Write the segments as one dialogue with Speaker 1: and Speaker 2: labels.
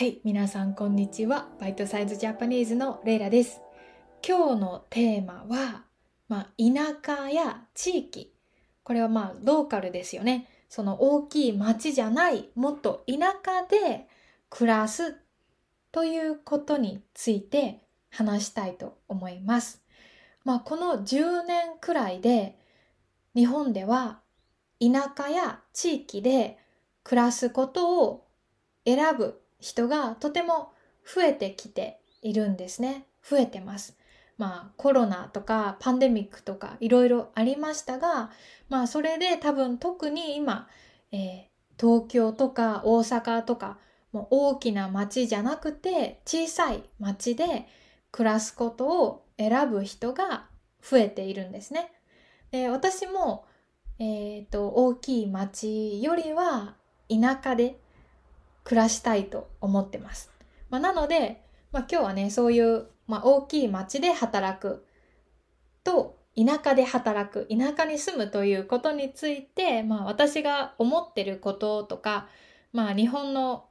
Speaker 1: はい、皆さんこんにちは。バイトサイズジャパニーズのレイラです。今日のテーマは、まあ、田舎や地域。これはまあ、ローカルですよね。その大きい町じゃない、もっと田舎で暮らすということについて話したいと思います。まあ、この10年くらいで、日本では田舎や地域で暮らすことを選ぶ人がとても増えてきているんですね。増えてます。まあコロナとかパンデミックとかいろいろありましたが、まあそれで多分特に今、えー、東京とか大阪とかもう大きな町じゃなくて小さい町で暮らすことを選ぶ人が増えているんですね。で私も、えーと大きい町よりは田舎で暮らしたいと思ってます。まあ、なので、まあ、今日はね、そういう、まあ、大きい町で働くと、田舎で働く、田舎に住むということについて、まあ、私が思ってることとか、まあ、日本の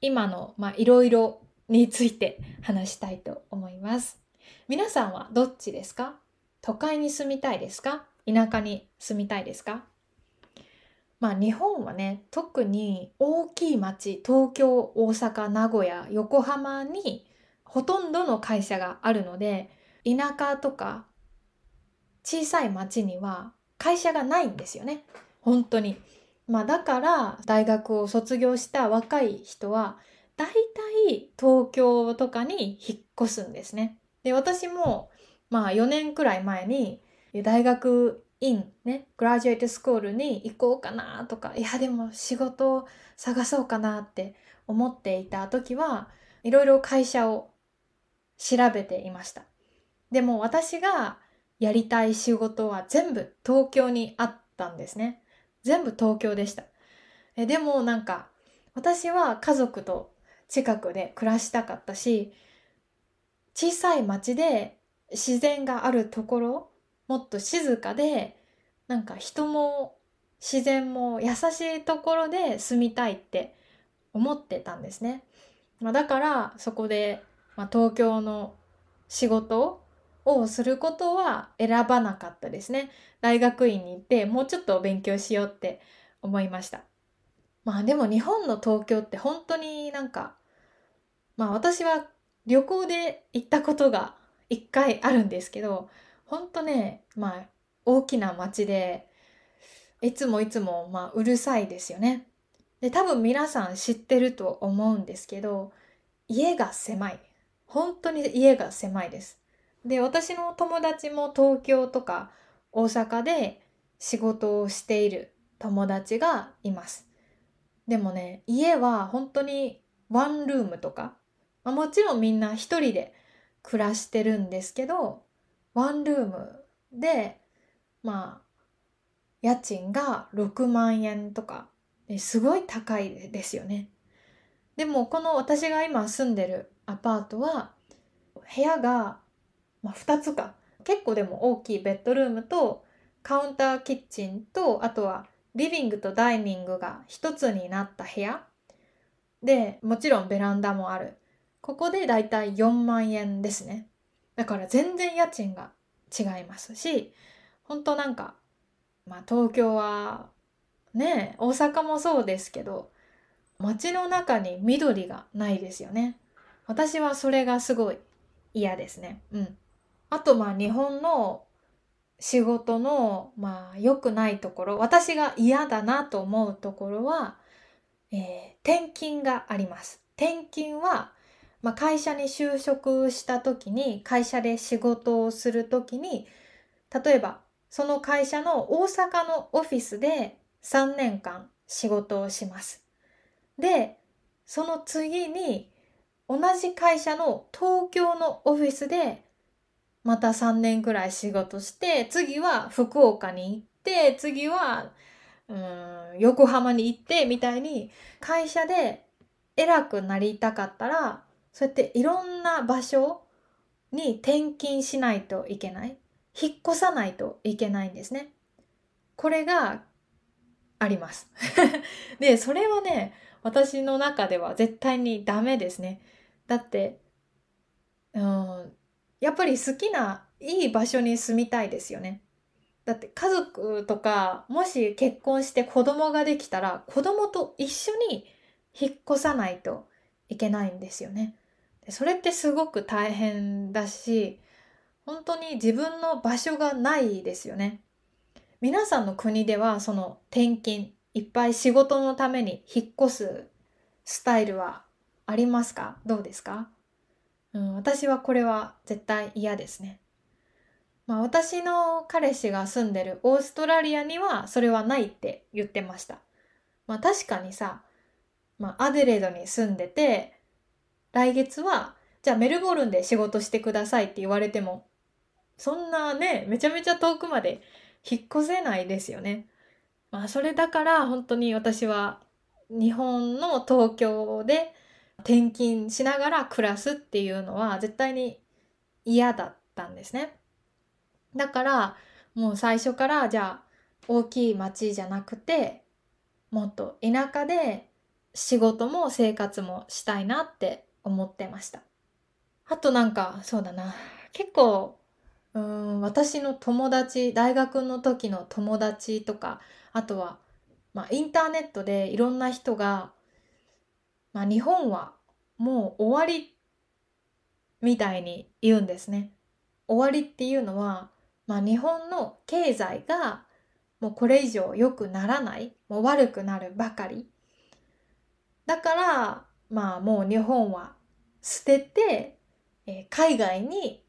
Speaker 1: 今の、まあ、いろいろについて 話したいと思います。皆さんはどっちですか？都会に住みたいですか？田舎に住みたいですか？まあ日本はね特に大きい町東京大阪名古屋横浜にほとんどの会社があるので田舎とか小さい町には会社がないんですよね本当に。まあだから大学を卒業した若い人は大体東京とかに引っ越すんですね。で私もまあ4年くらい前に大学イン、ね、グラジュエイトスクールに行こうかなとか、いやでも仕事を探そうかなって思っていた時はいろいろ会社を調べていました。でも私がやりたい仕事は全部東京にあったんですね。全部東京でした。えでもなんか私は家族と近くで暮らしたかったし、小さい町で自然があるところもっと静かでなんか人も自然も優しいところで住みたいって思ってたんですね。まあ、だからそこで、まあ、東京の仕事をすることは選ばなかったですね。大学院に行ってもうちょっと勉強しようって思いました。まあでも日本の東京って本当になんかまあ私は旅行で行ったことが一回あるんですけどほんとね、まあ、大きな街で、いつもいつも、まあ、うるさいですよね。で、多分皆さん知ってると思うんですけど、家が狭い。本当に家が狭いです。で、私の友達も東京とか大阪で仕事をしている友達がいます。でもね、家は本当にワンルームとか、まあ、もちろんみんな一人で暮らしてるんですけど、ワンルームで、まあ、家賃が6万円とか、すごい高いですよね。でも、この私が今住んでるアパートは、部屋が、まあ、2つか。結構でも大きいベッドルームと、カウンターキッチンと、あとはリビングとダイニングが一つになった部屋。で、もちろんベランダもある。ここでだいたい4万円ですね。だから全然家賃が違いますし、本当なんか、まあ東京はね、大阪もそうですけど、街の中に緑がないですよね。私はそれがすごい嫌ですね。うん。あとまあ日本の仕事のまあ良くないところ、私が嫌だなと思うところは、えー、転勤があります。転勤はまあ、会社に就職した時に会社で仕事をする時に例えばその会社の大阪のオフィスで3年間仕事をします。でその次に同じ会社の東京のオフィスでまた3年くらい仕事して次は福岡に行って次はうん横浜に行ってみたいに会社で偉くなりたかったらそうやっていろんな場所に転勤しないといけない。引っ越さないといけないんですね。これがあります。で、それはね、私の中では絶対にダメですね。だって、うん、やっぱり好きないい場所に住みたいですよね。だって家族とかもし結婚して子供ができたら子供と一緒に引っ越さないといけないんですよね。それってすごく大変だし本当に自分の場所がないですよね。皆さんの国ではその転勤いっぱい仕事のために引っ越すスタイルはありますか？どうですか、うん、私はこれは絶対嫌ですね。まあ私の彼氏が住んでるオーストラリアにはそれはないって言ってました。まあ確かにさ、まあアデレードに住んでて、来月はじゃあメルボルンで仕事してくださいって言われても、そんなね、めちゃめちゃ遠くまで引っ越せないですよね。まあそれだから本当に私は日本の東京で転勤しながら暮らすっていうのは絶対に嫌だったんですね。だからもう最初からじゃあ大きい町じゃなくてもっと田舎で仕事も生活もしたいなって思ってました。あとなんかそうだな結構うん私の友達大学の時の友達とかあとは、まあ、インターネットでいろんな人が、まあ、日本はもう終わりみたいに言うんですね。終わりっていうのは、まあ、日本の経済がもうこれ以上良くならないもう悪くなるばかりだからまあもう日本は捨てて、えー、海外に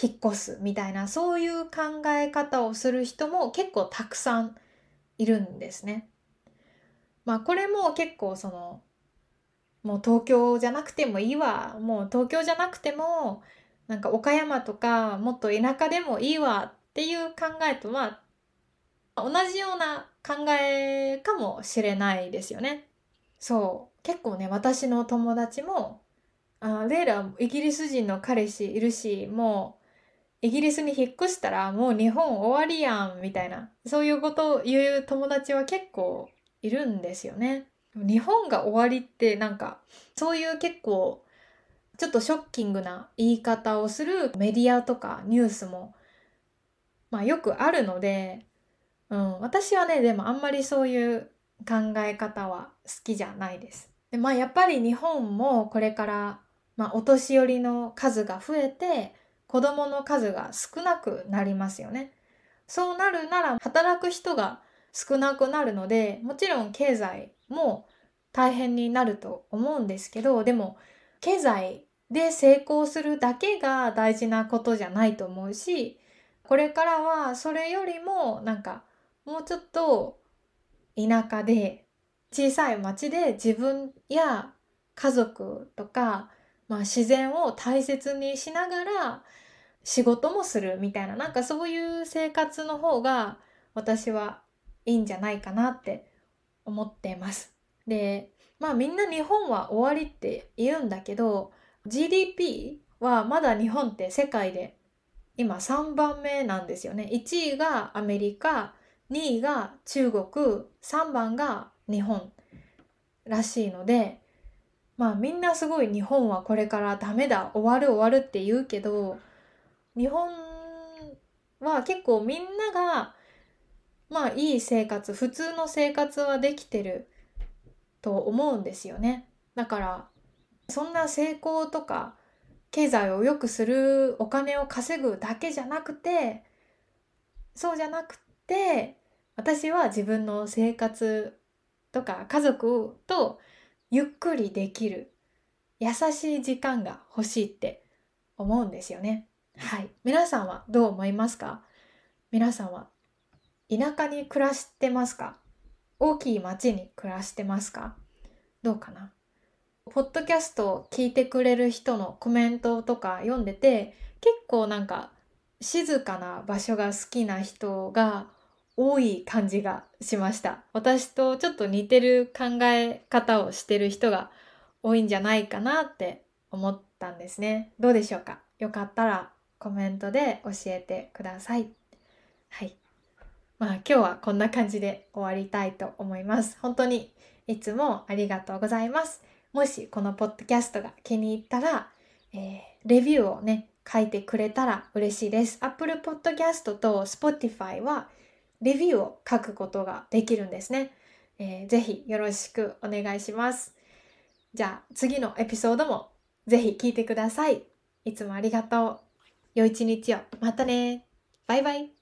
Speaker 1: 引っ越すみたいなそういう考え方をする人も結構たくさんいるんですね。まあこれも結構そのもう東京じゃなくてもいいわもう東京じゃなくてもなんか岡山とかもっと田舎でもいいわっていう考えとは同じような考えかもしれないですよね。そう結構ね私の友達もあレイライギリス人の彼氏いるしもうイギリスに引っ越したらもう日本終わりやんみたいなそういうことを言う友達は結構いるんですよね。日本が終わりってなんかそういう結構ちょっとショッキングな言い方をするメディアとかニュースもまあよくあるので、うん、私はねでもあんまりそういう考え方は好きじゃないです。でまあやっぱり日本もこれから、まあ、お年寄りの数が増えて子供の数が少なくなりますよね。そうなるなら働く人が少なくなるのでもちろん経済も大変になると思うんですけどでも経済で成功するだけが大事なことじゃないと思うしこれからはそれよりもなんかもうちょっと田舎で小さい町で自分や家族とか、まあ、自然を大切にしながら仕事もするみたいななんかそういう生活の方が私はいいんじゃないかなって思ってます。でまあみんな日本は終わりって言うんだけど GDP はまだ日本って世界で今3番目なんですよね。1位がアメリカ2位が中国3番が日本らしいのでまあみんなすごい日本はこれからダメだ終わる終わるって言うけど日本は結構みんながまあいい生活普通の生活はできてると思うんですよね。だからそんな成功とか経済を良くするお金を稼ぐだけじゃなくてそうじゃなくて私は自分の生活とか家族とゆっくりできる優しい時間が欲しいって思うんですよね。はい。皆さんはどう思いますか？皆さんは田舎に暮らしてますか？大きい町に暮らしてますか？どうかな？ポッドキャストを聞いてくれる人のコメントとか読んでて結構なんか静かな場所が好きな人が多い感じがしました。私とちょっと似てる考え方をしてる人が多いんじゃないかなって思ったんですね。どうでしょうか？よかったらコメントで教えてください。はい。まあ今日はこんな感じで終わりたいと思います。本当にいつもありがとうございます。もしこのポッドキャストが気に入ったら、えー、レビューをね、書いてくれたら嬉しいです。Apple Podcast と Spotify はレビューを書くことができるんですね。えー、ぜひよろしくお願いします。じゃあ次のエピソードもぜひ聞いてください。いつもありがとう。良い一日を。またね。バイバイ。